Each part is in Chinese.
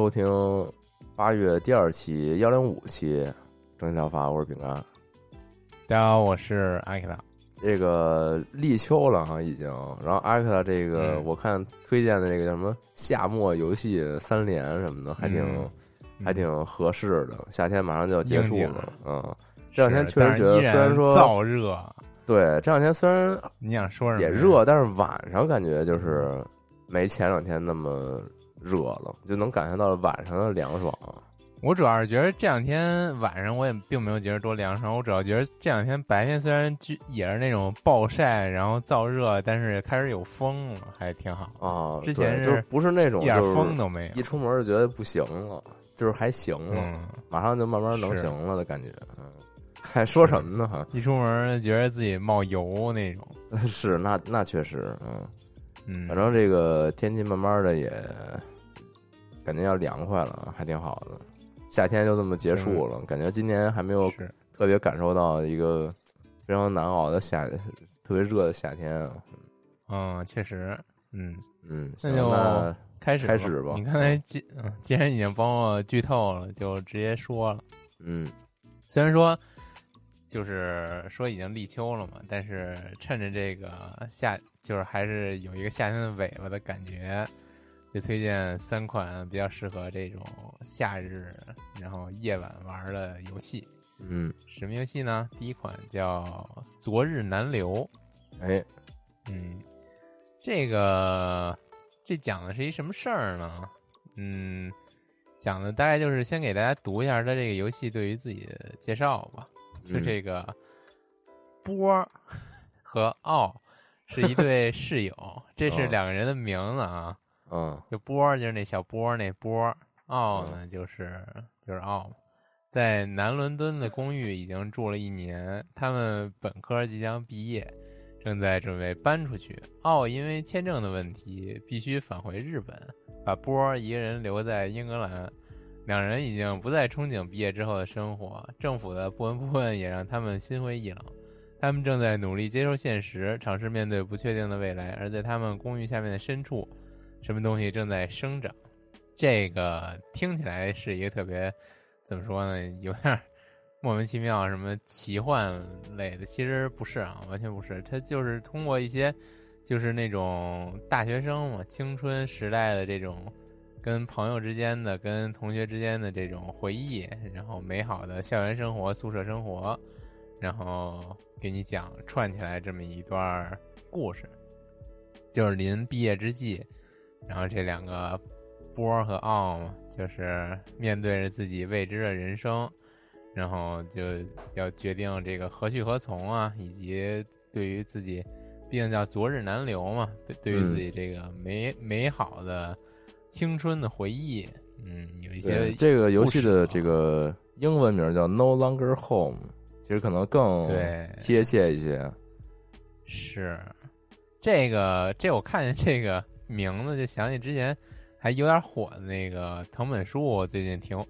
收听八月第二期幺零五期蒸汽疗法，我是饼干。大家好，我是艾克达。这个立秋了哈，已经。然后艾克达这个，嗯我看推荐的这个叫什么夏末游戏三连什么的，还挺、嗯还挺合适的。夏天马上就要结束了，嗯。这两天确实觉得，虽然说燥热，对这两天虽然你想说什么？也热，但是晚上感觉就是没前两天那么热了，就能感觉到晚上的凉爽。我主要是觉得这两天晚上我也并没有觉得多凉爽，我主要觉得这两天白天虽然就也是那种暴晒，然后燥热，但是也开始有风了，还挺好，啊，之前是不是那种一点风都没有一。出门就觉得不行了，就是还行了，嗯，马上就慢慢能是行了的感觉。嗯，还说什么呢？哈，一出门觉得自己冒油那种。是那那确实，嗯，嗯，反正这个天气慢慢的也感觉要凉快了，还挺好的。夏天就这么结束了，感觉今年还没有是特别感受到一个非常难熬的夏，特别热的夏天啊。嗯，确实，嗯，嗯，那就开始开始吧你刚才既嗯，既然已经帮我剧透了，就直接说了。嗯虽然说就是说已经立秋了嘛，但是趁着这个夏，就是还是有一个夏天的尾巴的感觉，就推荐三款比较适合这种夏日然后夜晚玩的游戏。嗯，什么游戏呢？第一款叫《昨日难留》。哎，嗯，这个这讲的是一什么事儿呢？嗯，讲的大概就是先给大家读一下它这个游戏对于自己的介绍吧。就嗯这个波儿 和奥是一对室友，这是哦两个人的名字啊。嗯就波儿就是那小波儿那波儿，奥呢就是就是奥。在南伦敦的公寓已经住了一年，他们本科即将毕业，正在准备搬出去。奥因为签证的问题必须返回日本，把波儿一个人留在英格兰。两人已经不再憧憬毕业之后的生活，政府的不闻不问也让他们心灰意冷。他们正在努力接受现实，尝试面对不确定的未来。而在他们公寓下面的深处，什么东西正在生长。这个听起来是一个特别怎么说呢，有点莫名其妙，什么奇幻类的，其实不是啊，完全不是。它就是通过一些，就是那种大学生嘛，青春时代的这种跟朋友之间的、跟同学之间的这种回忆，然后美好的校园生活、宿舍生活，然后给你讲串起来这么一段故事，就是临毕业之际，然后这两个波儿和奥嘛，就是面对着自己未知的人生，然后就要决定这个何去何从啊，以及对于自己，毕竟叫昨日难留嘛，对对于自己这个美、美好的青春的回忆，嗯，有一些，这个游戏的这个英文名叫 No Longer Home，其实可能更对贴切一些。是这个，这我看见这个名字就想起之前还有点火的那个藤本树，最近挺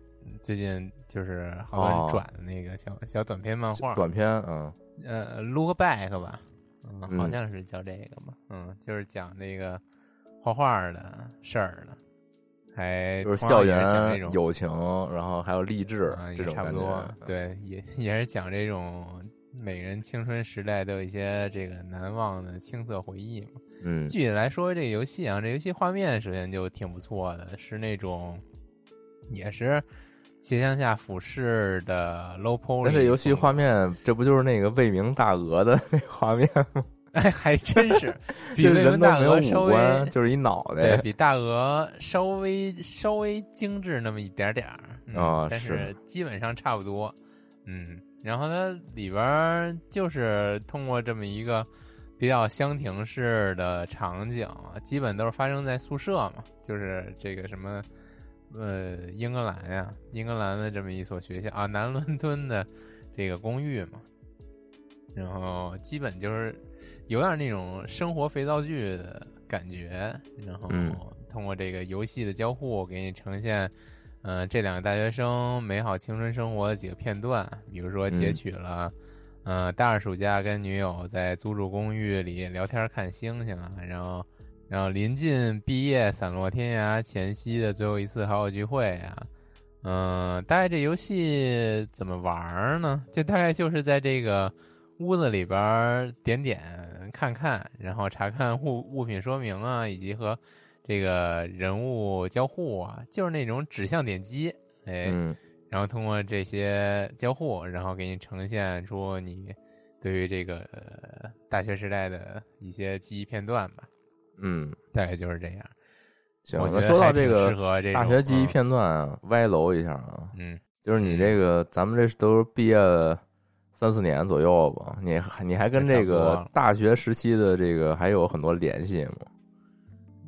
最近就是好多哦。人转的那个小、小短篇漫画，短篇，嗯。呃，Look Back 吧，好像是叫这个吧，嗯，就是讲那个画画的事儿的，还就是校园友情，然后还有励志啊，这种差不多觉。，对，也也是讲这种每个人青春时代都有一些这个难忘的青涩回忆嘛。嗯，具体来说，这个游戏啊，这游戏画面首先就挺不错的，是那种也是斜向下俯视的 low poly。但这游戏画面，这不就是那个未名大鹅的那画面吗？哎，还真是 比未名大鹅稍微，就是一脑袋。对比大鹅稍微稍微精致那么一点点儿嗯但啊是是基本上差不多。嗯，然后它里边就是通过这么一个比较箱庭式的场景啊，基本都是发生在宿舍嘛，就是这个什么呃英格兰呀，英格兰的这么一所学校啊，南伦敦的这个公寓嘛，然后基本就是有点那种生活肥皂剧的感觉，然后嗯通过这个游戏的交互给你呈现。嗯、这两个大学生美好青春生活的几个片段，比如说截嗯取了，呃，大二暑假跟女友在租住公寓里聊天看星星啊，然后，然后临近毕业散落天涯前夕的最后一次好友聚会啊，嗯、大概这游戏怎么玩儿呢？就大概就是在这个屋子里边儿点点看看，然后查看物物品说明啊，以及和这个人物交互啊，就是那种指向点击，哎，嗯然后通过这些交互，然后给你呈现出你对于这个、呃大学时代的一些记忆片段吧，嗯，大概就是这样。行我。觉那说到这个适合这大学记忆嗯片段啊，歪楼一下啊，嗯，就是你这个，咱们这都是毕业三四年左右吧？你你还跟这个大学时期的这个还有很多联系吗？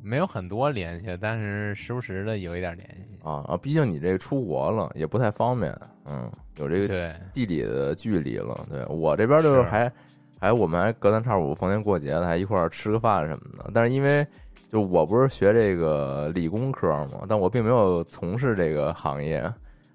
没有很多联系，但是时不时的有一点联系。啊啊，毕竟你这个出国了，也不太方便，嗯，有这个，地理的距离了。对我这边就是是还还我们还隔三差五逢年过节的还一块儿吃个饭什么的。但是因为就我不是学这个理工科嘛，但我并没有从事这个行业。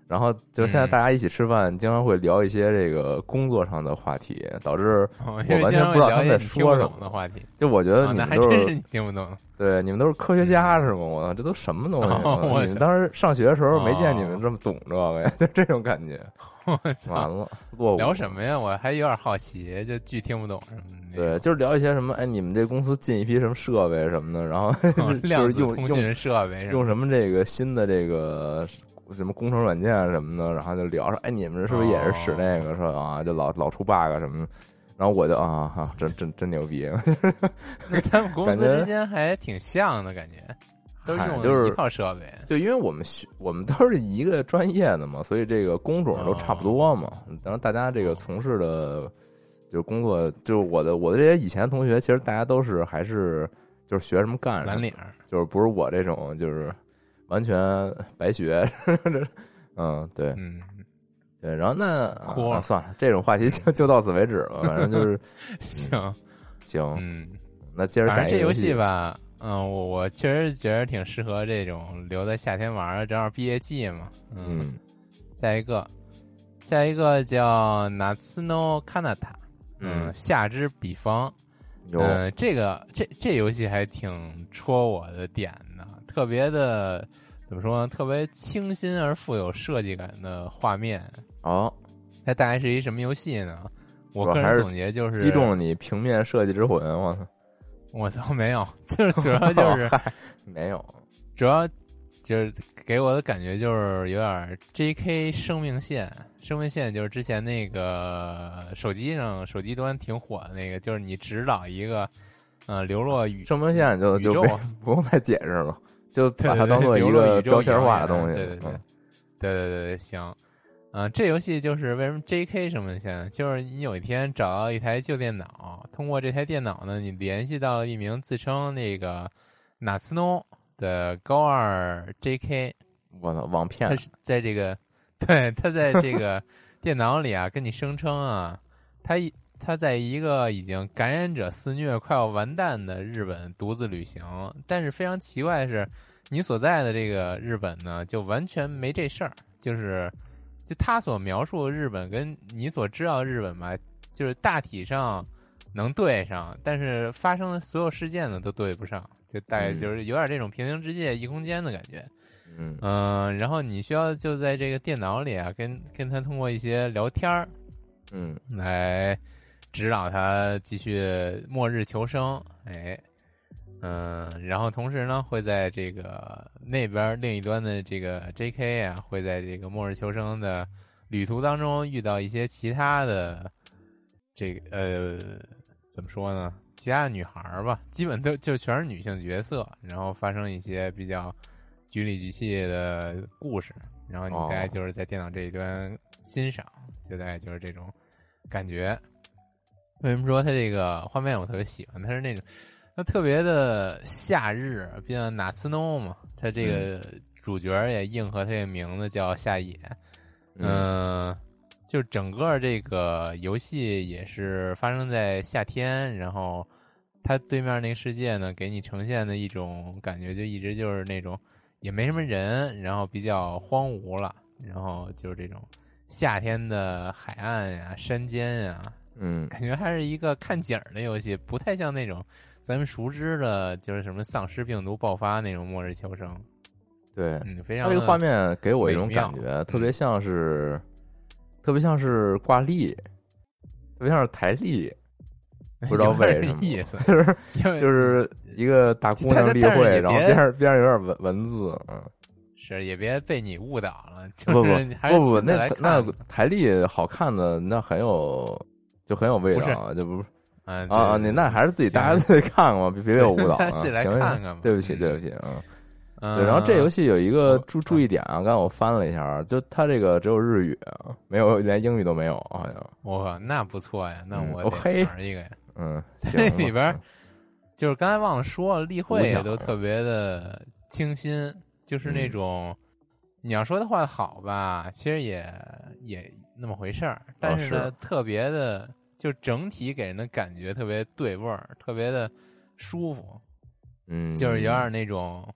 然后就现在嗯大家一起吃饭，经常会聊一些这个工作上的话题，导致我我完全不知道他们在说什么的话题。就我觉得你们都是还真是你听不懂。对，你们都是科学家是吗？我操，这都什么东西？哦我操你们当时上学的时候没见你哦们这么懂这个呀，就这种感觉。完，了，落伍聊什么呀？我还有点好奇，就巨听不懂什么的。对，就是聊一些什么，哎，你们这公司进一批什么设备什么的，然后 就是用子通讯设备用什么这个新的这个什么工程软件什么的，然后就聊说，哎，你们是不是也是使那个？说啊，就老老出 bug 什么的。然后我就啊哈，真真真牛逼，那他们公 司之间还挺像的感觉，都是用嗨就是一套设备。就因为我们学我们都是一个专业的嘛，所以这个工种都差不多嘛。当然，大家这个从事的，就是工作，就是我的我的这些以前同学，其实大家都是还是就是学什么干什么，蓝领，就是不是我这种就是完全白学。嗯，对嗯，对。然后那算了，这种话题就就到此为止了。反正就是 行，行，嗯，那接着反正这游下一个戏戏吧，嗯，我我确实觉得挺适合这种留在夏天玩的，正好毕业季嘛。嗯，嗯下一个，下一个叫 Natsuno Kanata，嗯，夏之彼方。有嗯，这个这这游戏还挺戳我的点的，特别的怎么说呢？特别清新而富有设计感的画面。哦，它大概是一什么游戏呢？我个人总结就是击中了你平面设计之魂，我操！我操，没有，就是 主要就是嗨没有，主要就是给我的感觉就是有点 J.K. 生命线，生命线就是之前那个手机上手机端挺火的那个，就是你指导一个呃流落宇生命线就就不用再解释了，就把它当做一个标签化的东西。对对对对对对，行。嗯、这游戏就是为什么 J.K. 什么的，现在，就是你有一天找到一台旧电脑，通过这台电脑呢，你联系到了一名自称那个纳斯诺的高二 J.K. 我操，网骗他是在这个，对，他在这个 电脑里啊，跟你声称啊，他一他在一个已经感染者肆虐、快要完蛋的日本独自旅行，但是非常奇怪的是，你所在的这个日本呢，就完全没这事儿，就是就他所描述的日本跟你所知道的日本吧，就是大体上能对上，但是发生的所有事件呢都对不上，就大概嗯就是有点这种平行世界异空间的感觉。嗯嗯、然后你需要就在这个电脑里啊，跟跟他通过一些聊天儿嗯来指导他继续末日求生，哎，嗯，然后同时呢，会在这个那边另一端的这个 J.K. 啊，会在这个末日求生的旅途当中遇到一些其他的这个呃，怎么说呢？其他的女孩儿吧，基本都就全是女性角色，然后发生一些比较局里局气的故事，然后你大概哦就是在电脑这一端欣赏，就大概就是这种感觉。为什么说它这个画面我特别喜欢？它是那种它特别的夏日，毕竟哪次诺嘛，它这个主角也应和它这个名字叫夏野，嗯，就整个这个游戏也是发生在夏天，然后它对面那个世界呢，给你呈现的一种感觉就一直就是那种也没什么人，然后比较荒芜了，然后就是这种夏天的海岸呀、山间呀，嗯。感觉还是一个看景儿的游戏，不太像那种咱们熟知的，就是什么丧尸病毒爆发那种末日求生。对，嗯，非常它这个画面给我一种感觉，特别像是，特别像是挂历，特别像是台历，不知道为什么意思，就是就是一个大姑娘例会，然后边上边上有点文文字，嗯，是也别被你误导了，就不不是不不，那那台历好看的那很有，就很有味道，就不是嗯啊啊，你那还是自己大家自己看看吧，别别被我误导啊，大家自己来行看看吧对不起嗯对不起，嗯。嗯，对，然后这游戏有一个哦注注意点啊，刚才我翻了一下，就它这个只有日语，没有连英语都没有，好像。哇，那不错呀，那嗯我得哦嘿玩一个呀。嗯，这行。里边就是刚才忘了说了，例会也都特别的清新，就是那嗯种、你要说的好吧，其实也也那么回事儿，但是呢，是特别的就整体给人的感觉特别对味儿，特别的舒服，嗯，就是有点那种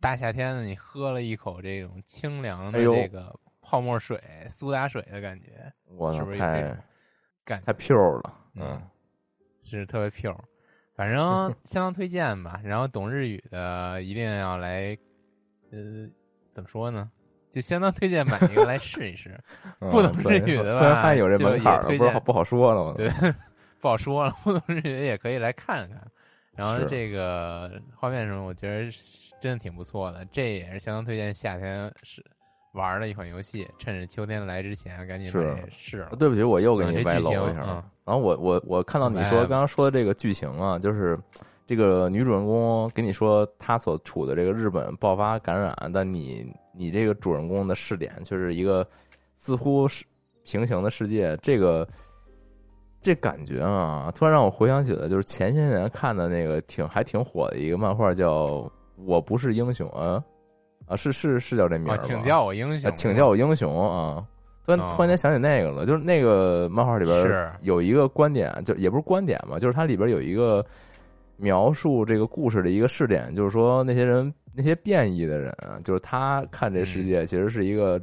大夏天的你喝了一口这种清凉的这个泡沫水、苏打水的感觉，我，是不是太感太 pure 了，嗯嗯，是特别 pure，反正 相当推荐吧。然后懂日语的一定要来，呃，怎么说呢？就相当推荐买一个来试一试。嗯不懂对日语的吧突然发现有这就门槛了，不是好不好说了，吗对，不好说了，不懂日语也可以来看看。然后这个画面什么，我觉得真的挺不错的。这也是相当推荐夏天是玩的一款游戏，趁着秋天来之前赶紧试了。对不起，我又给嗯你歪楼一下。嗯然后我我我看到你说刚刚说的这个剧情啊，就是这个女主人公跟你说她所处的这个日本爆发感染，但你你这个主人公的视点却是一个似乎是平行的世界，这个这感觉啊，突然让我回想起了就是前些年看的那个挺还挺火的一个漫画，叫《我不是英雄》啊啊，是是是叫这名吧？请叫我英啊，雄，请叫我英雄啊！突然哦突然间想起那个了，就是那个漫画里边有一个观点，就也不是观点嘛，就是它里边有一个描述这个故事的一个试点，就是说那些人那些变异的人啊，就是他看这世界其实是一个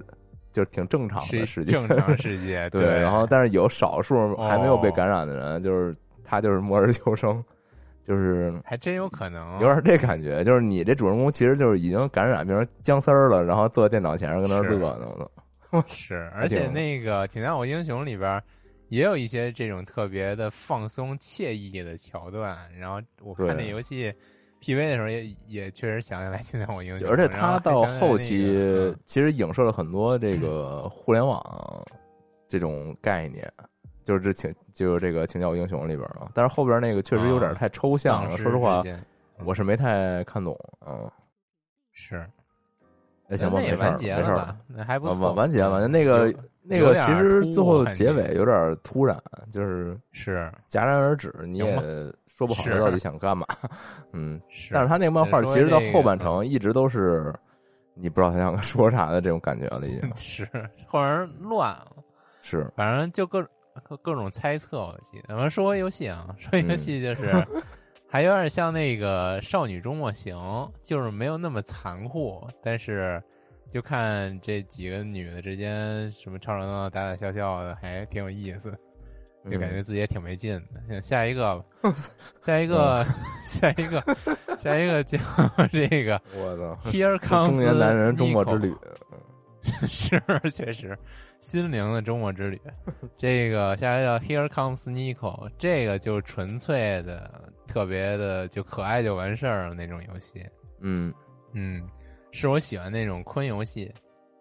就是挺正常的世界，正常世界，对。然后但是有少数还没有被哦感染的人，就是他就是末日求生，就是还真有可能。有点这感觉，就是你这主人公其实就是已经感染变成僵尸了，然后坐在电脑前上跟那乐呢，我！是，而且那个《请叫我英雄》里边儿也有一些这种特别的放松惬意的桥段。然后我看对这游戏 PV 的时候也，也确实想起来《现在我英雄》，而且他到后期个其实影射了很多这 个互联网这种概念，就是这请就是这个《请教我英雄》里边啊，但是后边那个确实有点太抽象了，说实话我是没太看懂嗯。是，那，行吧，没事儿，没事儿？那还不啊错，完完结完结，嗯那个有那个其实最后结尾有点突然，就是是戛然而止，你也说不好他到底想干嘛。嗯，是，但是他那个漫画其实到后半程一直都是你不知道他想 说啥的这种感觉了，已经 是后边乱了。是反正就各各各种猜测，我记得。咱们说回游戏啊，说嗯游戏就是、还有点像那个《少女周末行》，就是没有那么残酷，但是就看这几个女的之间什么吵吵闹闹、打打笑笑的，还挺有意思。就感觉自己也挺没劲的。下一个吧，下一个，下一个，下一个叫 这个我操，Here Comes 中年男人中国之旅，是，确实，心灵的中国之旅。这个下一个叫 Here Comes Nico，这个就纯粹的、特别的，就可爱就完事儿了那种游戏。嗯，嗯，是我喜欢那种坤游戏。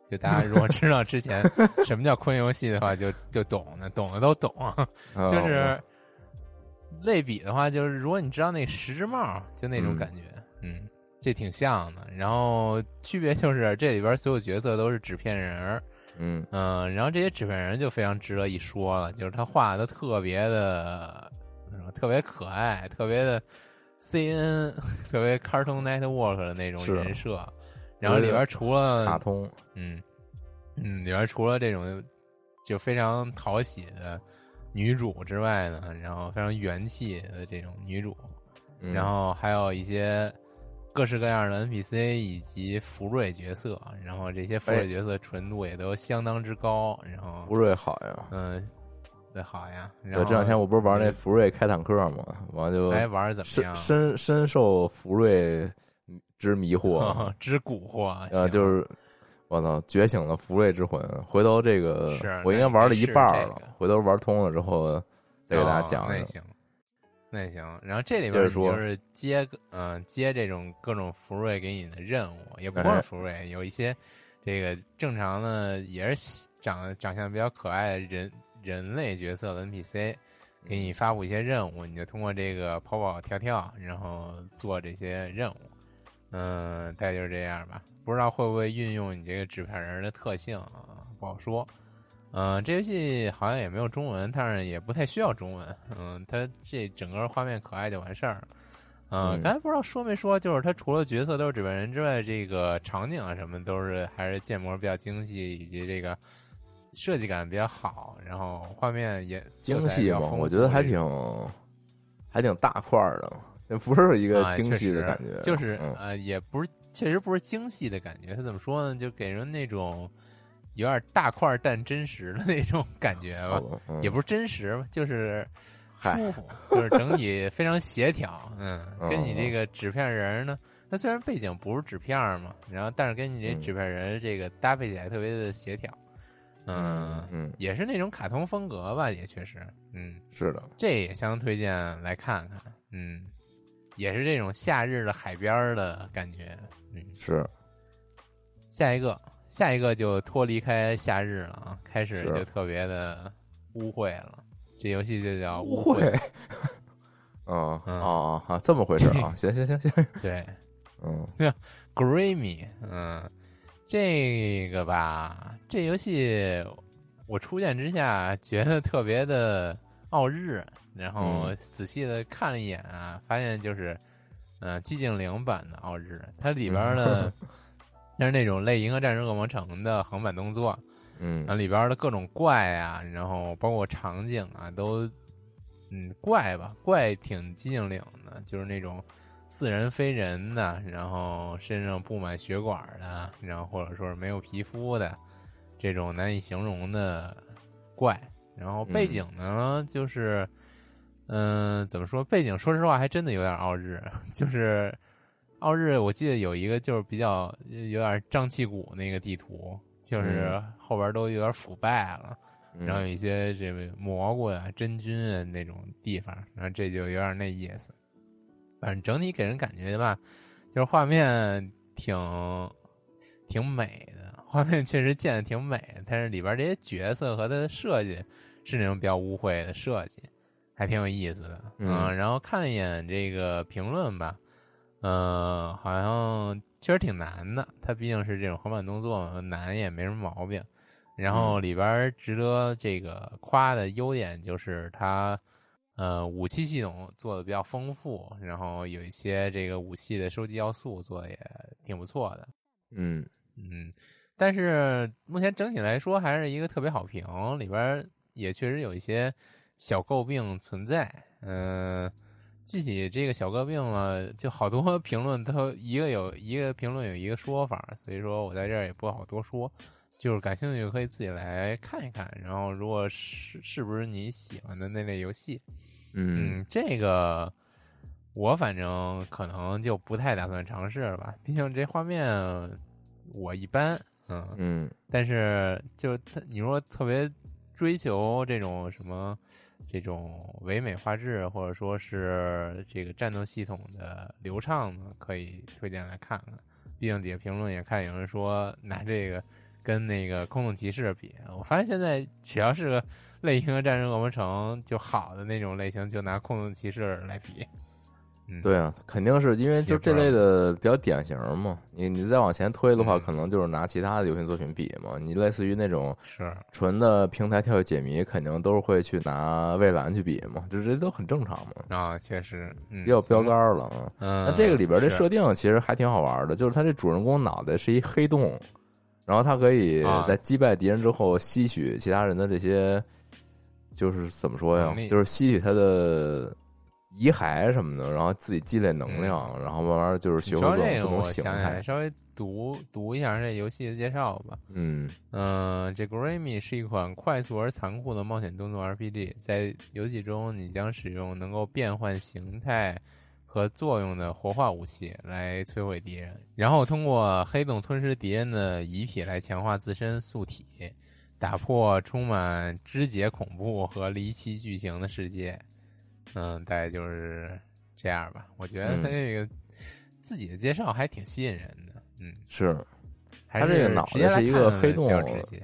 就大家如果 知道之前什么叫坤游戏的话，就就懂的，懂的都懂。哦就是类比的话，就是如果你知道那十只帽，就那种嗯感觉，嗯，这挺像的。然后区别就是这里边所有角色都是纸片人嗯，然后这些纸片人就非常值得一说了，就是他画的特别的，特别可爱，特别的 CN，特别 Cartoon Network 的那种人设。然后里边除了卡通，嗯，嗯，里边除了这种就非常讨喜的女主之外呢，然后非常元气的这种女主，嗯然后还有一些各式各样的 NPC 以及福瑞角色，然后这些福瑞角色纯度也都相当之高，然后福瑞好呀。嗯，对，好呀。然对，后这两天我不是玩那福瑞开坦克吗，完了就哎玩儿怎么深样？深深受福瑞之迷惑，之蛊惑，呃，就是我操，觉醒了福瑞之魂。回头这个是我应该玩了一半了这个，回头玩通了之后再给大家哦讲讲。那行，那行。然后这里接着说边就是接嗯、接这种各种福瑞给你的任务，也不光哎是福瑞，有一些这个正常的也是长长相比较可爱的人人类角色的 NPC，给你发布一些任务，你就通过这个跑跑跳跳，然后做这些任务。嗯，大概就是这样吧。不知道会不会运用你这个纸片人的特性啊，不好说。嗯，这游戏好像也没有中文，但是也不太需要中文。嗯，它这整个画面可爱就完事儿了。嗯，嗯刚才不知道说没说，就是它除了角色都是纸片人之外，这个场景啊什么都是还是建模比较精细，以及这个设计感比较好，然后画面也精细嘛，我觉得得还挺还挺大块儿的，这不是一个啊精细的感觉，就是、嗯呃，也不是，确实不是精细的感觉。它怎么说呢？就给人那种有点大块但真实的那种感觉吧，嗯也不是真实吧，就是舒服，就是整体非常协调。嗯，跟你嗯这个纸片人呢，它虽然背景不是纸片嘛，然后但是跟你这嗯纸片人这个搭配起来特别的协调。嗯，嗯，也是那种卡通风格吧，也确实，嗯。是的，这也相当推荐来看看，嗯，也是这种夏日的海边儿的感觉，嗯。是下一个，下一个就脱离开夏日了啊，开始就特别的污秽了。这游戏就叫污秽，秽。嗯嗯哦啊，这么回事啊？行行行行，对 嗯，Grimy，嗯，这个吧，这游戏我初见之下觉得特别的傲日，然后嗯仔细的看了一眼啊，发现就是，嗯、寂静岭版的奥日，它里边的 它是那种类《银河战士恶魔城》的横版动作，嗯。然后里边的各种怪啊，然后包括场景啊，都嗯怪吧，怪挺寂静岭的，就是那种似人非人的，然后身上布满血管的，然后或者说是没有皮肤的这种难以形容的怪。然后背景呢，就是嗯、怎么说？背景说实话还真的有点傲日，就是傲日，我记得有一个就是比较有点瘴气谷那个地图，就是嗯后边都有点腐败了，嗯然后有一些这个蘑菇啊、真菌啊那种地方，然后这就有点那意思。反正整体给人感觉吧，就是画面挺挺美的，画面确实建的挺美的，但是里边这些角色和它的设计是那种比较污秽的设计，还挺有意思的。嗯然后看了一眼这个评论吧，嗯、好像确实挺难的。它毕竟是这种横版动作嘛，难也没什么毛病。然后里边值得这个夸的优点就是它，呃，武器系统做的比较丰富，然后有一些这个武器的收集要素做的也挺不错的。嗯嗯，但是目前整体来说还是一个特别好评，里边也确实有一些小诟病存在。嗯、具体这个小诟病嘛，就好多 评论都一个有一个评论有一个说法，所以说我在这儿也不好多说。就是感兴趣可以自己来看一看，然后如果是是不是你喜欢的那类游戏，嗯嗯，这个我反正可能就不太打算尝试了吧，毕竟这画面我一般，嗯，嗯但是就它你说特别追求这种什么这种唯美画质，或者说是这个战斗系统的流畅呢，可以推荐来看看。毕竟底下评论也看有人说拿这个跟那个空洞骑士比，我发现现在只要是个类型的战争恶魔城就好的那种类型，就拿空洞骑士来比。嗯，对啊，肯定是因为就这类的比较典型嘛。你你再往前推的话，嗯可能就是拿其他的游戏作品比嘛。你类似于那种是，纯的平台跳跃解谜，肯定都是会去拿蔚蓝去比嘛，这这都很正常嘛，啊，确实，嗯，比较标杆。了啊。嗯，那这个里边这设定其实还挺好玩的，就是他这主人公脑袋是一黑洞，然后他可以啊在击败敌人之后吸取其他人的这些，就是怎么说呀，就是吸取他的遗骸什么的，然后自己积累能量，然后慢慢就是学会各种形态。稍微读读一下这游戏的介绍吧。嗯嗯，这《Grammy》是一款快速而残酷的冒险动作 RPG，在游戏中你将使用能够变换形态和作用的活化武器来摧毁敌人，然后通过黑洞吞噬敌人的遗体来强化自身素体，打破充满肢解恐怖和离奇剧情的世界。嗯，大概就是这样吧。我觉得他嗯这个自己的介绍还挺吸引人的。嗯，是，他这个脑袋是一个黑洞比较直接。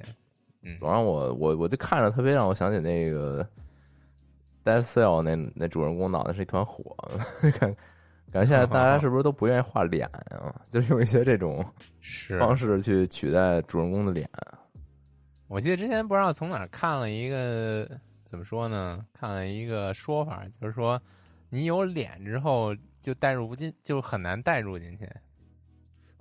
嗯，总让我我我就看着特别让我想起那个 Dead Cell 那那主人公脑袋是一团火，感感觉现在大家是不是都不愿意画脸啊？就是用一些这种方式去取代主人公的脸。我记得之前不知道从哪儿看了一个怎么说呢？看了一个说法，就是说你有脸之后就代入不进，就很难代入进去，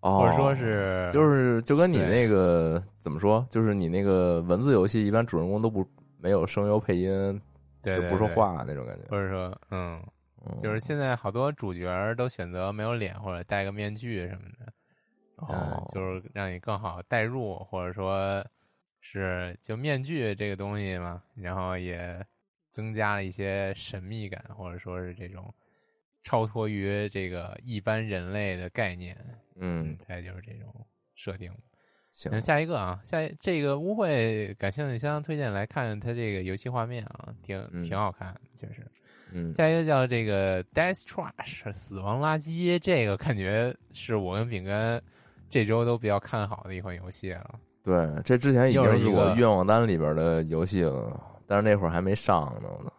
哦，或者说是就是就跟你那个怎么说，就是你那个文字游戏一般主人公都不没有声优配音，对对就不说，话那种感觉。或者说嗯，嗯就是现在好多主角都选择没有脸或者戴个面具什么的，嗯哦，就是让你更好代入，或者说是就面具这个东西嘛，然后也增加了一些神秘感，或者说是这种超脱于这个一般人类的概念，嗯，大概就是这种设定。行嗯，，下一个啊，下一这个污秽感兴趣，相当推荐来看它这个游戏画面啊，挺嗯挺好看的，确实。嗯下一个叫这个 Death Trash 死亡垃圾，这个感觉是我跟饼干这周都比较看好的一款游戏了。对，这之前已又经是是一个我愿望单里边的游戏了，但是那会儿还没上呢，我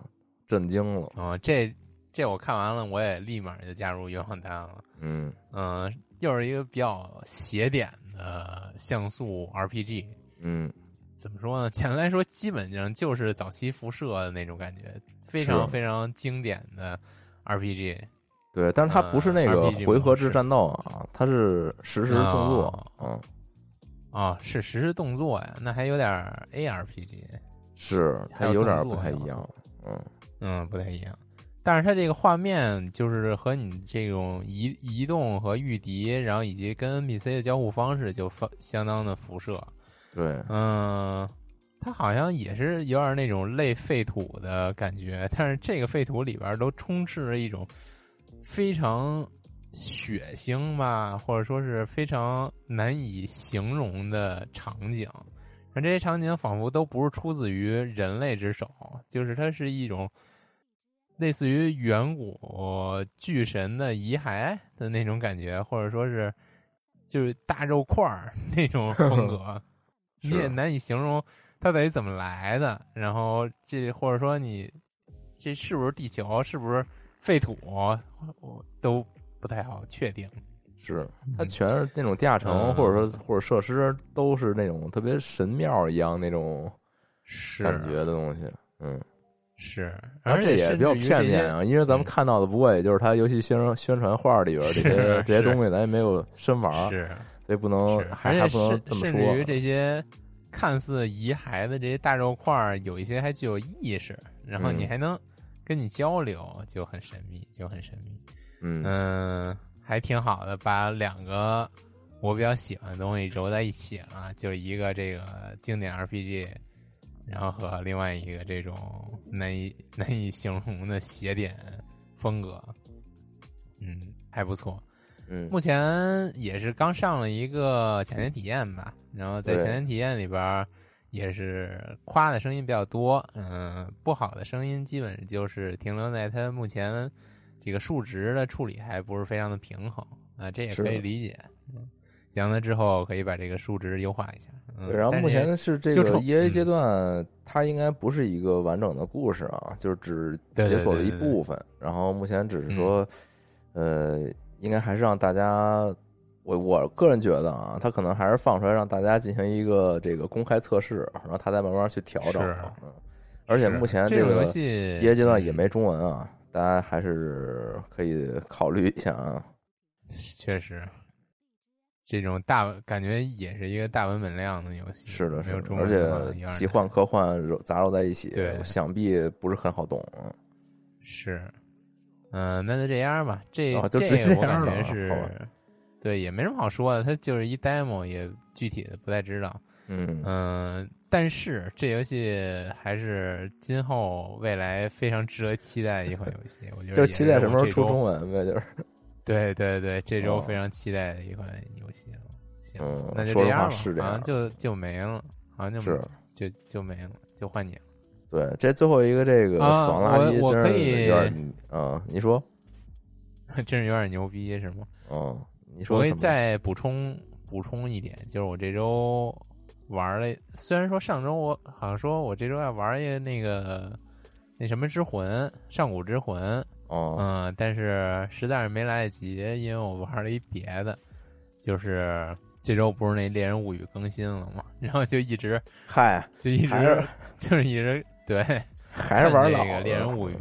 震惊了。嗯，这这我看完了，我也立马就加入愿望单了。嗯嗯，又是一个比较邪点的像素 RPG。嗯，怎么说呢？简单来说，基本上就是早期辐射的那种感觉，非常非常经典的 RPG。对，但是它不是那个回合制战斗啊，它是实时动作，哦嗯，啊，是实时动作呀，那还有点 ARPG。是它有点不太一样，嗯嗯，不太一样。但是它这个画面就是和你这种移移动和御敌，然后以及跟 NPC 的交互方式就相相当的辐射。对，嗯，它好像也是有点那种类废土的感觉，但是这个废土里边都充斥着一种非常血腥吧，或者说是非常难以形容的场景。而这些场景仿佛都不是出自于人类之手，就是它是一种类似于远古巨神的遗骸的那种感觉，或者说是就是大肉块儿那种风格，你也难以形容它到底怎么来的。然后这或者说你这是不是地球，是不是废土，我都不太好确定。是它全是那种地下城嗯或者说或者设施都是那种特别神庙一样那种感觉的东西，嗯。是，而且这也比较片面啊，因为咱们嗯看到的不过也就是它游戏宣传宣传画里边这些这些东西，咱也没有深玩儿，是所以不能，还还不能这么说至于。这些看似遗骸的这些大肉块儿，有一些还具有意识，然后你嗯还能跟你交流，就很神秘，就很神秘。嗯嗯，还挺好的，把两个我比较喜欢的东西揉在一起啊，就是一个这个经典 RPG，然后和另外一个这种难以难以形容的写点风格，嗯，还不错。嗯目前也是刚上了一个抢先体验吧，然后在对抢先体验里边也是夸的声音比较多，嗯，不好的声音基本就是停留在它目前这个数值的处理还不是非常的平衡啊，这也是可以理解。嗯，想它之后可以把这个数值优化一下。嗯，对，然后目前是这个就冲 E A 嗯阶段，它应该不是一个完整的故事啊，就是只解锁了一对对对部分。然后目前只是说，呃，应该还是让大家，我我个人觉得啊，它可能还是放出来让大家进行一个这个公开测试，然后它再慢慢去调整。嗯，而且目前这个游戏 E A 阶段也嗯没中文啊，大家还是可以考虑一下啊。确实，这种大感觉也是一个大文本量的游戏，是的，是的没有中，而且奇幻科幻揉杂糅在一起，对想必不是很好懂。嗯是，嗯、那就这样吧。这、这个我感觉是，对，也没什么好说的，它就是一 demo，也具体的不太知道。嗯嗯、但是这游戏还是今后未来非常值得期待的一款游戏。我觉得 就也期待什么时候出中文。呗，就是 对对对，这周哦非常期待的一款游戏了。行，嗯那就这样吧，好像就就没了，好像就是就就没了，就换你了。对。这最后一个这个啊死亡垃圾我我真是可以有点，嗯，你说，真是有点牛逼，是吗？嗯，你说我可以再补充补充一点，就是我这周玩了，虽然说上周我好像说我这周要玩一个那个那什么之魂，上古之魂，哦，嗯，但是实在是没来得及，因为我玩了一别的，就是这周不是那猎人物语更新了嘛，然后就一直嗨，就一直就是一直对，还是玩看老的这个猎人物语，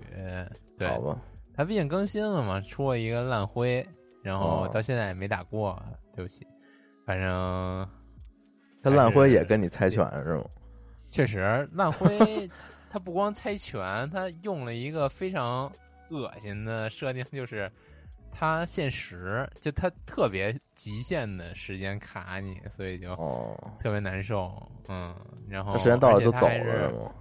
对，好吧？它毕竟更新了嘛，出了一个烂灰，然后哦到现在也没打过，对不起，反正他烂灰也跟你猜拳是吗？确实烂灰，他不光猜拳，他用了一个非常恶心的设定，就是他限时，就他特别极限的时间卡你，所以就哦，特别难受，嗯，然后那时间到了就走了是吗？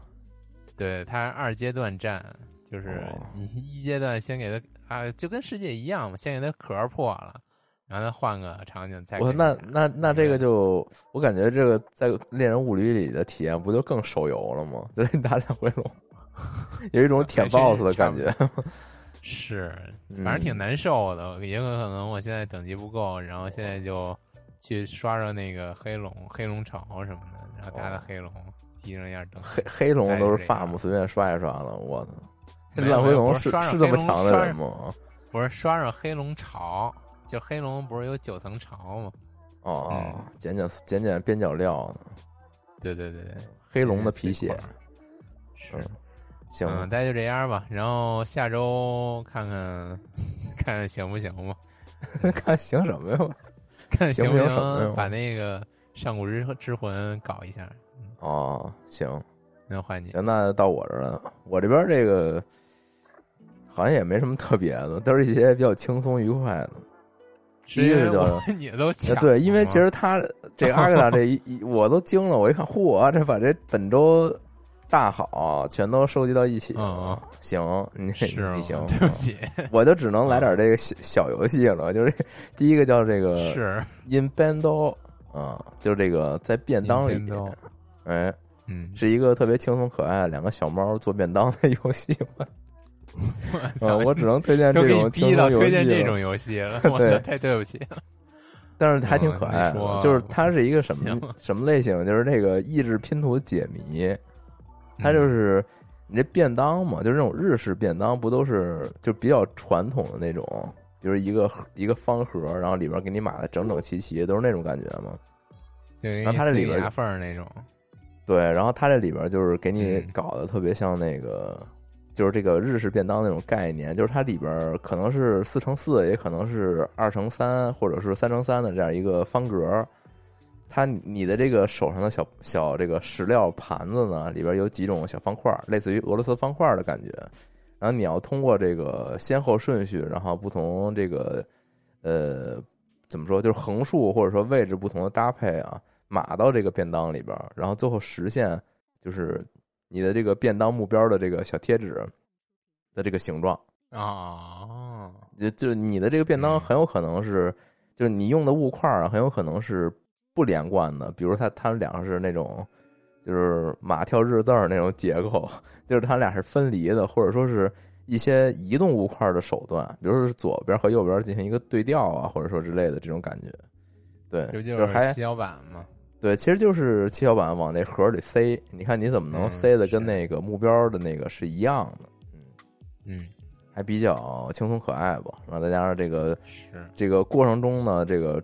对，他是二阶段战，就是哦你一阶段先给他啊，就跟世界一样嘛，先给他壳破了，然后再换个场景再给我它。那那那这个就，我感觉这个在《猎人物语》里的体验不就更手游了吗？就是你打两回龙，有一种舔 BOSS 的感觉。是，嗯反正挺难受的，也有可能我现在等级不够，然后现在就去刷刷那个黑龙、黑龙潮什么的，然后打打哦黑龙，提升一下等级。黑黑龙都是 farm 随便刷一刷了，我操！这没有烂灰龙是是这么强的人吗？不是刷上黑龙巢，就黑龙不是有九层巢吗？哦哦嗯，捡捡捡捡边角料呢，对对对对，黑龙的皮鞋。是。嗯行，嗯，大家就这样吧。然后下周看看 看看行不行吧，看行什么呀？看行不行把那个上古之之魂搞一下。哦，行那换你，行，那到我这儿了。我这边这个好像也没什么特别的，都是一些比较轻松愉快的。是第一个因为是叫我们也都呃抢对，因为其实他这个阿格达这一一我都惊了，我一看，嚯，这把这本周大好全都收集到一起了。嗯行，你你行，对不起，我就只能来点这个小小游戏了，就是第一个叫这个是 In Bando 啊，就是这个在便当里哎，嗯，是一个特别轻松可爱两个小猫做便当的游戏嘛。我 我只能推荐这种轻逼到松游戏了推荐这种游戏了，我对操，太对不起了。但是还挺可嗯爱的，就是它是一个什么什么类型？就是那个益智拼图解谜，它嗯就是你这便当嘛，就是那种日式便当，不都是就比较传统的那种，就是一个盒一个方盒，然后里边给你码的整整齐齐，都是那种感觉嘛。对，然后它这里边牙缝儿那种，对，然后它这里边就是给你嗯搞得特别像那个，就是这个日式便当那种概念，就是它里边可能是四乘四，也可能是二乘三，或者是三乘三的这样一个方格。它你的这个手上的小小这个食料盘子呢，里边有几种小方块，类似于俄罗斯方块的感觉。然后你要通过这个先后顺序，然后不同这个呃怎么说，就是横竖或者说位置不同的搭配啊，码到这个便当里边，然后最后实现就是你的这个便当目标的这个小贴纸的这个形状。啊，就就你的这个便当嗯很有可能是，就是你用的物块很有可能是不连贯的。比如它它们两个是那种，就是马跳日字儿那种结构，就是它俩是分离的，或者说是一些移动物块的手段，比如说是左边和右边进行一个对调啊，或者说之类的这种感觉。对，就还七巧板吗？对，其实就是七巧板往那盒里塞，你看你怎么能嗯塞的跟那个目标的那个是一样的，嗯，嗯，还比较轻松可爱吧。然后再加上这个是，这个过程中呢，这个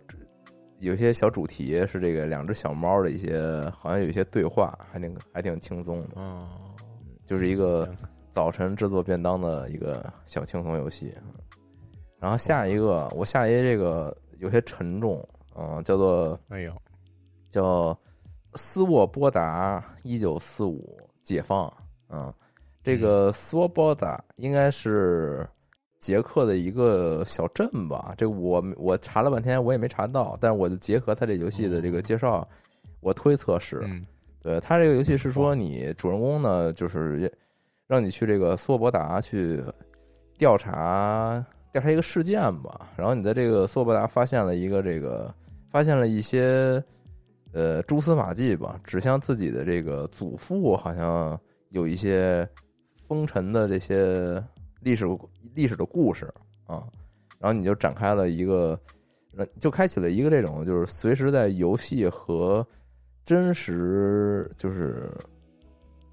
有些小主题是这个两只小猫的一些，好像有一些对话，还挺还挺轻松的，嗯，就是一个早晨制作便当的一个小轻松游戏。然后下一个，我下一个这个有些沉重，嗯、叫做哎呦，叫斯沃波达一九四五解放，嗯，这个斯沃波达应该是捷克的一个小镇吧？这个我我查了半天，我也没查到，但是我就结合他这游戏的这个介绍，我推测是，嗯。对他这个游戏是说你主人公呢，就是让你去这个斯沃波达去调查调查一个事件吧，然后你在这个斯沃波达发现了一个这个发现了一些呃蛛丝马迹吧，指向自己的这个祖父好像有一些风尘的这些历史历史的故事啊，然后你就展开了一个，呃就开启了一个这种就是随时在游戏和真实就是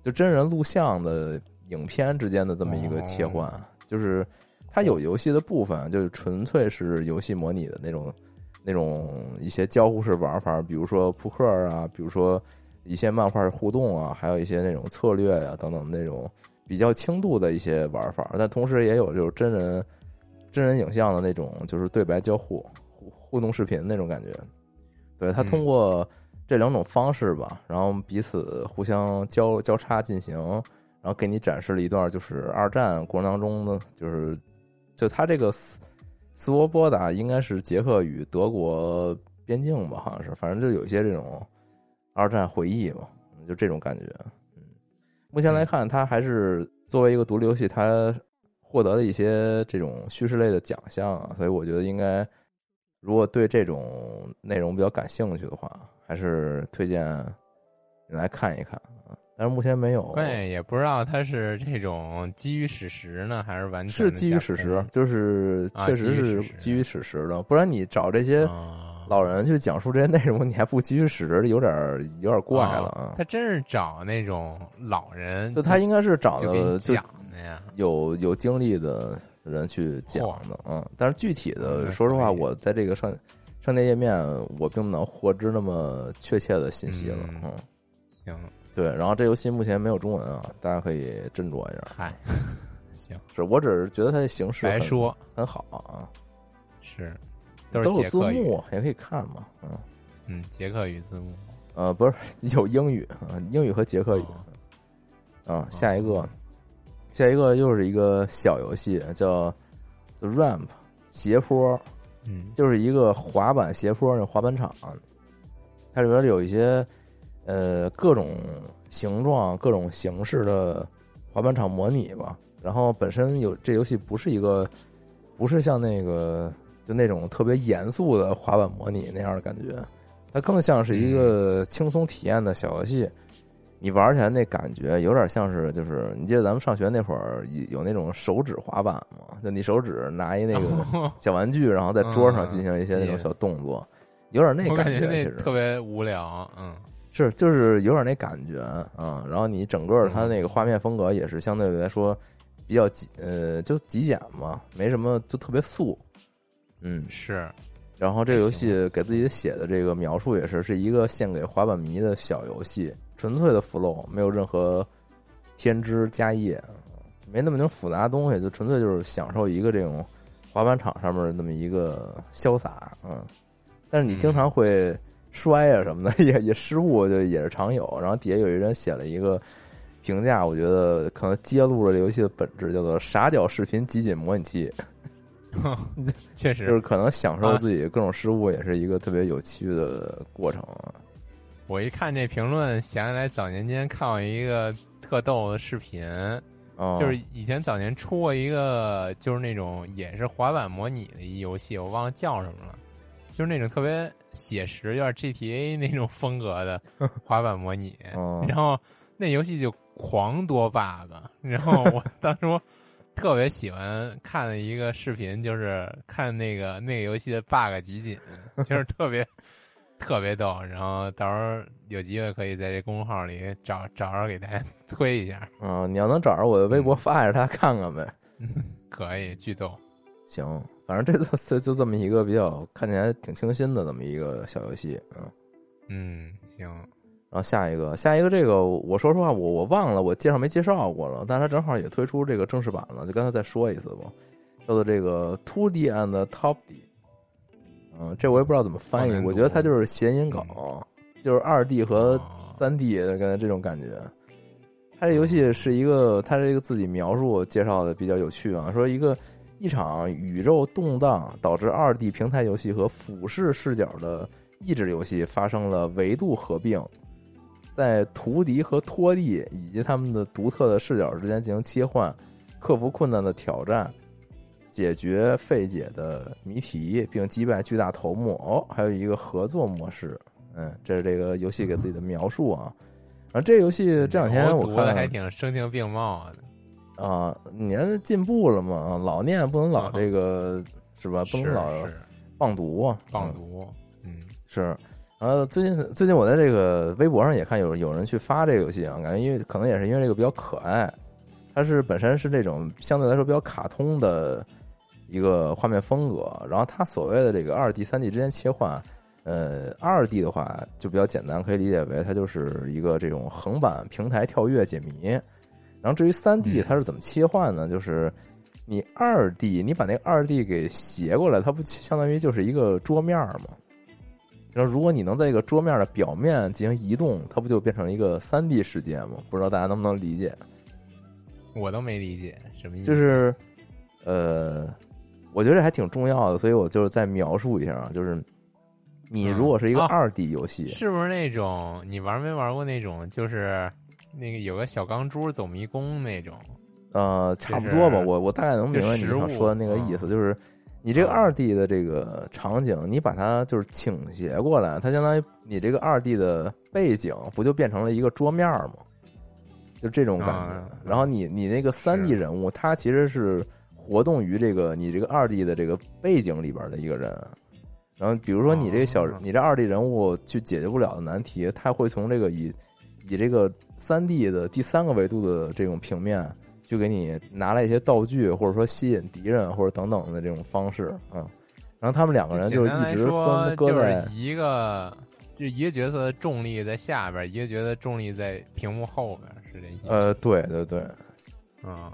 就真人录像的影片之间的这么一个切换，就是它有游戏的部分，就是纯粹是游戏模拟的那种那种一些交互式玩法，比如说扑克啊，比如说一些漫画互动啊，还有一些那种策略呀、等等那种比较轻度的一些玩法，但同时也有就是真人真人影像的那种就是对白交互互互动视频那种感觉。对，他通过这两种方式吧，然后彼此互相交交叉进行，然后给你展示了一段就是二战过程当中呢，就是就他这个斯沃波达应该是捷克与德国边境吧，好像是，反正就有一些这种二战回忆吧，就这种感觉。嗯，目前来看，它还是作为一个独立游戏，它获得了一些这种叙事类的奖项啊，所以我觉得应该，如果对这种内容比较感兴趣的话，还是推荐你来看一看啊。但是目前没有，对也不知道它是这种基于史实呢，还是完全是基于史实，就是啊确实是基于史实的，不然你找这些啊老人去讲述这些内容，你还不基于史实，有点儿有点儿怪了啊。他真是找那种老人，就他应该是找的就讲的呀。有有经历的人去讲的，嗯，但是具体的，那说实话，我在这个上商店页面，我并不能获知那么确切的信息了，嗯嗯，行，对。然后这游戏目前没有中文啊，大家可以斟酌一下。嗨，行，是我只是觉得它的形式很白说很好啊，是都是都有捷克语，字幕，也可以看嘛，嗯，嗯，捷克语字幕。呃，不是有英语啊，英语和捷克语哦啊。下一个，下一个又是一个小游戏，叫 The Ramp 斜坡。嗯，就是一个滑板斜坡那滑板场，它里边有一些呃各种形状、各种形式的滑板场模拟吧。然后本身有这游戏不是一个，不是像那个就那种特别严肃的滑板模拟那样的感觉，它更像是一个轻松体验的小游戏。你玩起来那感觉有点像是，就是你记得咱们上学那会儿有有那种手指滑板吗？就你手指拿一那个小玩具，然后在桌上进行一些那种小动作，有点那感觉。其实特别无聊，嗯，是就是有点那感觉啊、然后你整个它那个画面风格也是相对来说比较极呃就极简嘛，没什么就特别素。嗯，是，然后这个游戏给自己写的这个描述也是是一个献给滑板迷的小游戏，纯粹的 flow，没有任何添枝加叶，没那么多复杂的东西，就纯粹就是享受一个这种滑板场上面的那么一个潇洒，嗯。但是你经常会摔啊什么的，也也失误就也是常有。然后底下有一人写了一个评价，我觉得可能揭露了这游戏的本质，叫做“傻屌视频集锦模拟器”。确实，就是可能享受啊自己各种失误，也是一个特别有趣的过程啊。我一看这评论，想起来早年间看过一个特逗的视频，哦，就是以前早年出过一个，就是那种也是滑板模拟的一游戏，我忘了叫什么了，就是那种特别写实，有点 GTA 那种风格的 滑板模拟。哦然后那游戏就狂多 bug，然后 我当初特别喜欢看的一个视频，就是看那个那个游戏的 bug 集锦，就是特别特别逗。然后到时候有机会可以在这公众号里找找着给大家推一下，嗯，你要能找着我的微博发一下他看看呗。可以巨逗。行，反正这就就这么一个比较看起来挺清新的这么一个小游戏，嗯。嗯，行，然后下一个，下一个这个，我说实话，我我忘了我介绍没介绍过了，但它正好也推出这个正式版了，就刚才再说一次吧，叫做这个 Two D and Top D。嗯，这我也不知道怎么翻译，我觉得它就是谐音梗，就是二 D 和哦三 D 的跟这种感觉。它这游戏是一个，它这个自己描述介绍的比较有趣啊，说一个一场宇宙动荡导致二 D 平台游戏和俯视视角的益智游戏发生了维度合并，在图敌和拖地以及他们的独特的视角之间进行切换，克服困难的挑战，解决费解的谜题，并击败巨大头目。哦，还有一个合作模式。嗯，这是这个游戏给自己的描述啊。然后这个游戏这两天我看的还挺声情并茂的，啊，年进步了嘛，老念不能老这个是吧？不能老是棒读啊，嗯棒读，嗯是，然后最近最近我在这个微博上也看有有人去发这个游戏啊，感觉因为可能也是因为这个比较可爱，它是本身是这种相对来说比较卡通的一个画面风格，然后它所谓的这个二 D、三 D 之间切换，呃，二 D 的话就比较简单，可以理解为它就是一个这种横版平台跳跃解谜，然后至于三 D 嗯它是怎么切换呢？就是你二 D 你把那个二 D 给斜过来，它不相当于就是一个桌面儿吗？然后，如果你能在一个桌面的表面进行移动，它不就变成一个三 D 世界吗？不知道大家能不能理解？我都没理解什么意思，就是，呃，我觉得这还挺重要的，所以我就是再描述一下啊，就是你如果是一个二 D 游戏，是不是那种你玩没玩过那种，就是那个有个小钢珠走迷宫那种？呃，差不多吧，我我大概能明白你想说的那个意思，就是你这个嗯二 D 的这个场景，你把它就是倾斜过来，它相当于你这个二 D 的背景不就变成了一个桌面吗？就这种感觉。嗯然后你你那个三 D 人物，他其实是活动于这个你这个二 D 的这个背景里边的一个人。然后比如说你这个小、哦你这二 D 人物去解决不了的难题，他会从这个以以这个三 D 的第三个维度的这种平面。去给你拿来一些道具，或者说吸引敌人，或者等等的这种方式，嗯，然后他们两个人就一直说分割就在是一个，就一个角色的重力在下边，一个角色重力在屏幕后边，是这意思？呃，对对对，嗯，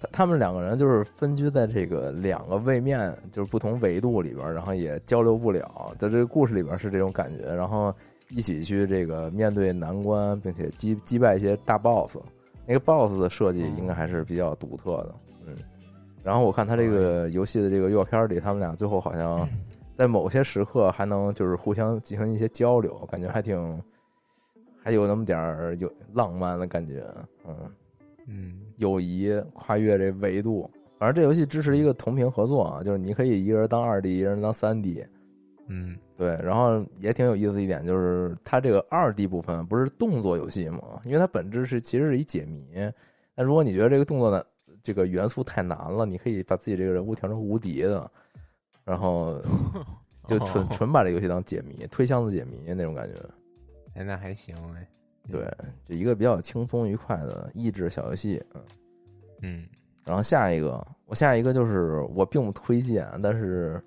他他们两个人就是分居在这个两个位面，就是不同维度里边，然后也交流不了，在这个故事里边是这种感觉，然后一起去这个面对难关，并且击击败一些大 boss。那个 BOSS 的设计应该还是比较独特的，嗯。然后我看他这个游戏的这个预告片里，他们俩最后好像在某些时刻还能就是互相进行一些交流，感觉还挺还有那么点儿有浪漫的感觉，嗯。嗯，友谊跨越这维度，反正这游戏支持一个同屏合作啊，就是你可以一个人当二 D，一个人当三 D，嗯，对，然后也挺有意思一点，就是它这个二 D 部分不是动作游戏嘛，因为它本质是其实是一解谜。那如果你觉得这个动作的这个元素太难了，你可以把自己这个人物调成无敌的，然后 就纯哦纯把这游戏当解谜，推箱子解谜那种感觉。哎，那还行哎，对，就一个比较轻松愉快的益智小游戏。嗯，嗯，然后下一个，我下一个就是我并不推荐，但是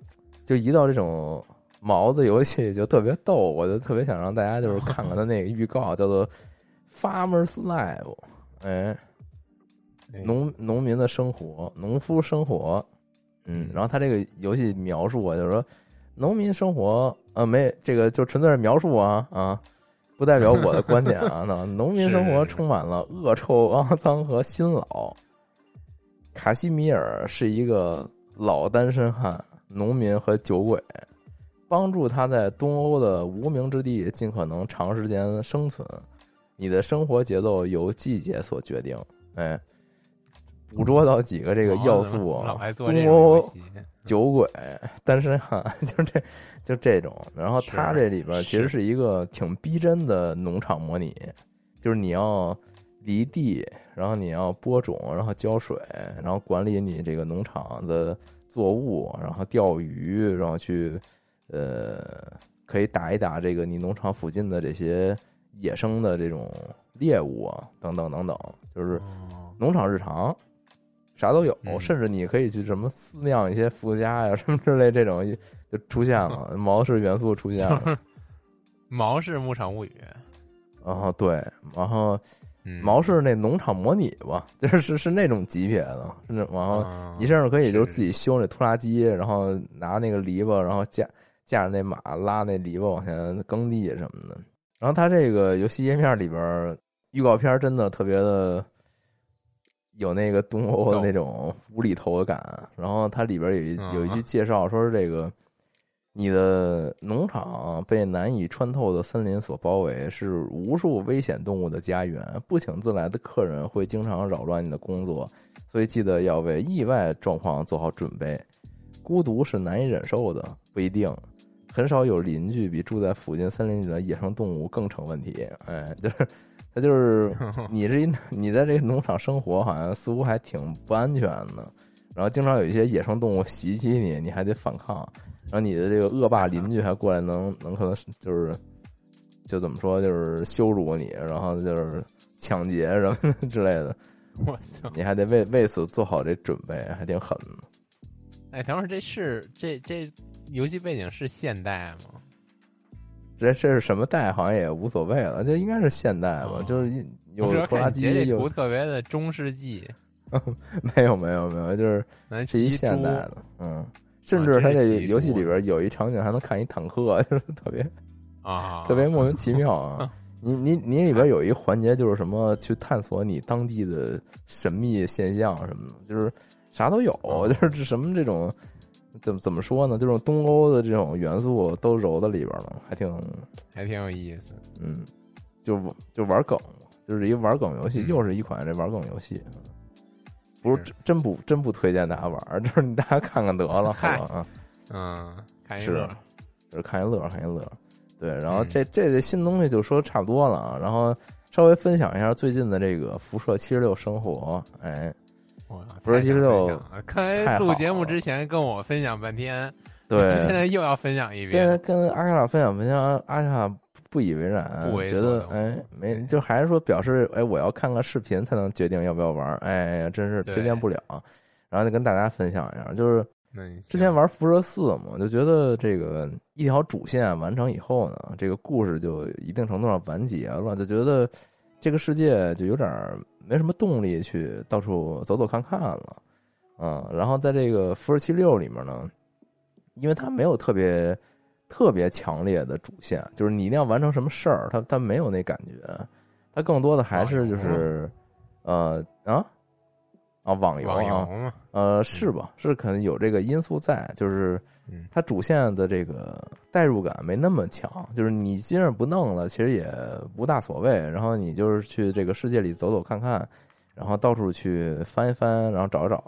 就一到这种毛子游戏就特别逗，我就特别想让大家就是看看他那个预告，叫做《Farmers Life》，哎，哎农农民的生活，农夫生活，嗯，然后他这个游戏描述啊，就是说农民生活，呃，没这个就纯粹是描述啊啊，不代表我的观点啊。那 农民生活充满了恶臭、肮脏和辛劳。卡西米尔是一个老单身汉、农民和酒鬼，帮助他在东欧的无名之地尽可能长时间生存。你的生活节奏由季节所决定。哎，捕捉到几个这个要素东欧，酒鬼、单身汉，就这就这种。然后它这里边其实是是一个挺逼真的农场模拟，就是你要犁地，然后你要播种，然后浇水，然后管理你这个农场的作物，然后钓鱼，然后去呃可以打一打这个你农场附近的这些野生的这种猎物啊，等等等等，就是哦。农场日常，啥都有，嗯。甚至你可以去什么饲酿一些附加呀什么之类这种就出现了，毛氏元素出现了。毛氏牧场物语，然后对，然后嗯，毛氏那农场模拟吧，就是是是那种级别的，是那然后嗯你甚至可以就是是。自己修那拖拉机，然后拿那个篱笆，然后架架着那马拉那篱笆往前耕地什么的。然后它这个游戏页面里边预告片真的特别的有那个东欧的那种无厘头的感。然后它里边有一有一句嗯介绍，说是这个你的农场被难以穿透的森林所包围，是无数危险动物的家园。不请自来的客人会经常扰乱你的工作，所以记得要为意外状况做好准备。孤独是难以忍受的，不一定。很少有邻居比住在附近森林里的野生动物更成问题。哎，就是他就是 你这一你在这个农场生活，好像似乎还挺不安全的。然后经常有一些野生动物袭击你，你还得反抗。然后你的这个恶霸邻居还过来能能可能就是就怎么说就是羞辱你，然后就是抢劫什么之类的，我操！你还得为为此做好这准备，还挺狠的。哎，等会儿这是这这游戏背景是现代吗？这这是什么代好像也无所谓了，这应该是现代吧，哦就是一有拖拉机图特别的中世纪，没有没有没有，就是 是一现代的，嗯，甚至它这游戏里边有一场景还能看一坦克，就是特别啊，特别莫名其妙啊。你你你里边有一环节就是什么去探索你当地的神秘现象什么的，就是啥都有，哦就是这什么这种怎么怎么说呢？这种东欧的这种元素都揉在里边了，还挺还挺有意思。嗯，就就玩梗，就是一个玩梗游戏，嗯又是一款这玩梗游戏。不是是真真不真不推荐大家玩，就是你大家看看得了，好嗨吧啊，嗯，看一是乐，就是看一乐看一乐。对，然后嗯这这个新东西就说差不多了啊，然后稍微分享一下最近的这个辐射七十六生活，哎，哇不是太想76分享了看来太好录节目之前跟我分享半天，对，现在又要分享一遍，跟跟阿卡拉分享分享，阿卡不以为然，不为觉得哎没，就还是说表示哎我要看个视频才能决定要不要玩儿，哎呀真是对推荐不了。然后就跟大家分享一下，就是之前玩辐射四嘛，就觉得这个一条主线完成以后呢，这个故事就一定程度上完结了，就觉得这个世界就有点儿没什么动力去到处走走看看了，嗯，然后在这个福尔七六里面呢，因为它没有特别特别强烈的主线，就是你一定要完成什么事儿，它它没有那感觉，它更多的还是就是呃啊啊网游网游啊。嘛，呃，是吧？是可能有这个因素在，就是嗯它主线的这个代入感没那么强，就是你即使不弄了，其实也不大所谓。然后你就是去这个世界里走走看看，然后到处去翻一翻，然后找找，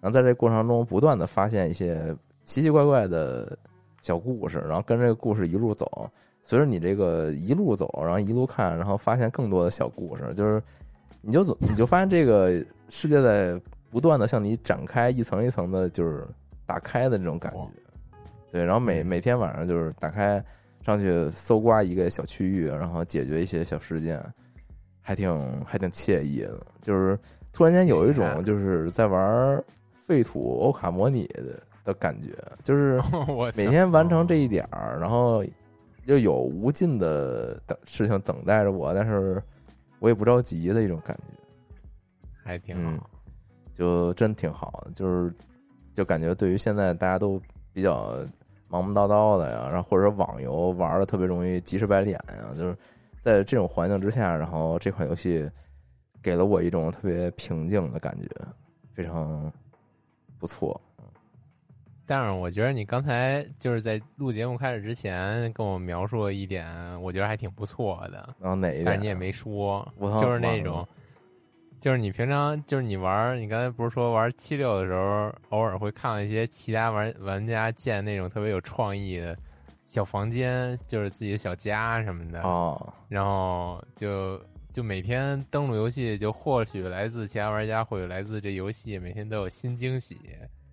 然后在这过程中不断的发现一些奇奇怪怪的小故事，然后跟这个故事一路走。随着你这个一路走，然后一路看，然后发现更多的小故事，就是你就总你就发现这个世界在不断的向你展开一层一层的，就是打开的这种感觉。对，然后每每天晚上就是打开上去搜刮一个小区域，然后解决一些小事件，还挺还挺惬意的。就是突然间有一种就是在玩废土欧卡模拟的的感觉，就是 我每天完成这一点儿，然后又有无尽的等事情等待着我，但是我也不着急的一种感觉。还挺嗯好，就真挺好的，就是就感觉对于现在大家都比较忙忙叨叨的呀，然后或者网游玩的特别容易急赤白脸呀，就是在这种环境之下，然后这款游戏给了我一种特别平静的感觉，非常不错。但是我觉得你刚才就是在录节目开始之前跟我描述了一点，我觉得还挺不错的。然后哪一点？但是你也没说我，就是那种，就是你平常就是你玩，你刚才不是说玩七六的时候，偶尔会看到一些其他玩玩家建那种特别有创意的小房间，就是自己的小家什么的。哦，然后就就每天登录游戏，就或许来自其他玩家，或许来自这游戏，每天都有新惊喜。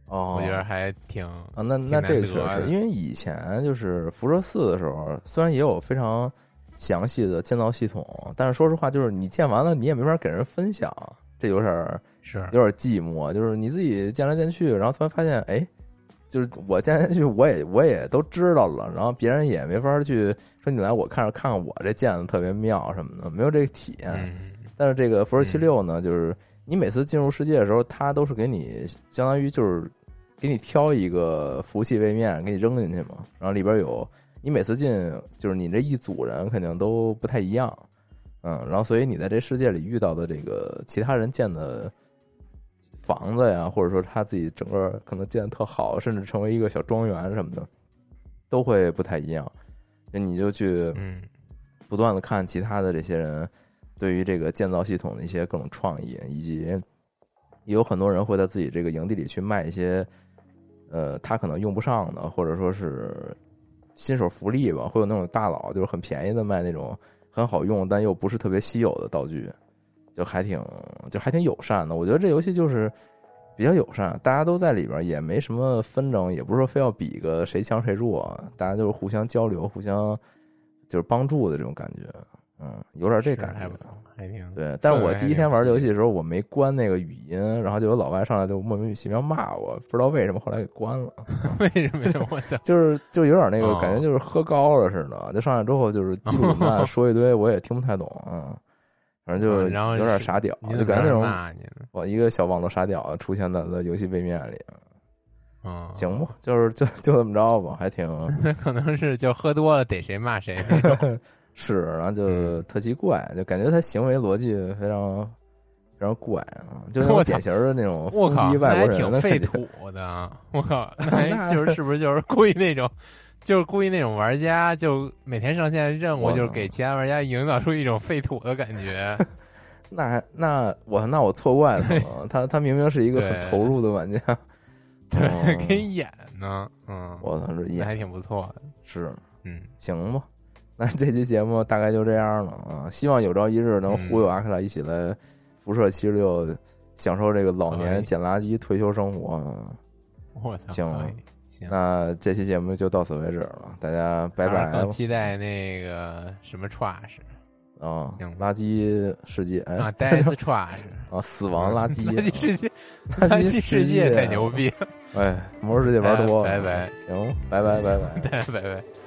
哦，我觉得还挺啊，那那这个确实因为以前就是辐射四的时候，虽然也有非常详细的建造系统，但是说实话，就是你建完了，你也没法给人分享，这有点儿是有点寂寞。就是你自己建来建去，然后突然发现，哎，就是我建来建去，我也我也都知道了，然后别人也没法去说你来我看着看看我这建的特别妙什么的，没有这个体验。嗯但是这个辐射七六呢，就是你每次进入世界的时候，它都是给你相当于就是给你挑一个服务器位面给你扔进去嘛，然后里边有你每次进就是你这一组人肯定都不太一样，嗯，然后所以你在这世界里遇到的这个其他人建的房子呀，或者说他自己整个可能建的特好，甚至成为一个小庄园什么的，都会不太一样。那你就去嗯不断的看其他的这些人对于这个建造系统的一些各种创意，以及也有很多人会在自己这个营地里去卖一些，呃，他可能用不上的，或者说是新手福利吧，会有那种大佬就是很便宜的卖那种很好用但又不是特别稀有的道具，就还挺就还挺友善的。我觉得这游戏就是比较友善，大家都在里边，也没什么纷争，也不是说非要比个谁强谁弱，大家就是互相交流、互相就是帮助的这种感觉。嗯，有点这感觉还不。错，还挺对，但是我第一天玩游戏的时候，我没关那个语音，然后就有老外上来就莫名其妙骂我，不知道为什么，后来给关了。为什么呀？我操！就是就有点那个哦感觉，就是喝高了似的，就上来之后就是叽里咕噜说一堆，我也听不太懂，嗯，反正就有点傻屌，就感觉那种？我一个小网络傻屌出现在了游戏背面里，嗯，行吧，就是就就这么着吧，还挺 那可能是就喝多了逮谁骂谁。是，然后就嗯。特奇怪，就感觉他行为逻辑非常非常怪啊，就那种典型的那种我靠，外国人挺废。土的。啊。我靠，那 就是是不是就是故意那种，就是故意那种玩家，就每天上线任务，就是给其他玩家营造出一种废土的感觉。那还那我那我错怪他了，他他明明是一个很投入的玩家，对，哦。给你演呢，嗯，我操，这也还挺不错的。是。嗯，行吧。那这期节目大概就这样了啊，希望有朝一日能嗯忽悠阿克拉一起来辐射七十六，享受这个老年哎捡垃圾退休生活。啊我操，行那这期节目就到此为止了，大家拜拜期待那个什么 trash 啊行！垃圾世界哎啊，death trash，啊，死亡垃圾，垃圾世界，垃垃圾世界太牛逼了，哎，魔兽世界玩多了，拜拜行，拜拜拜拜。拜拜拜。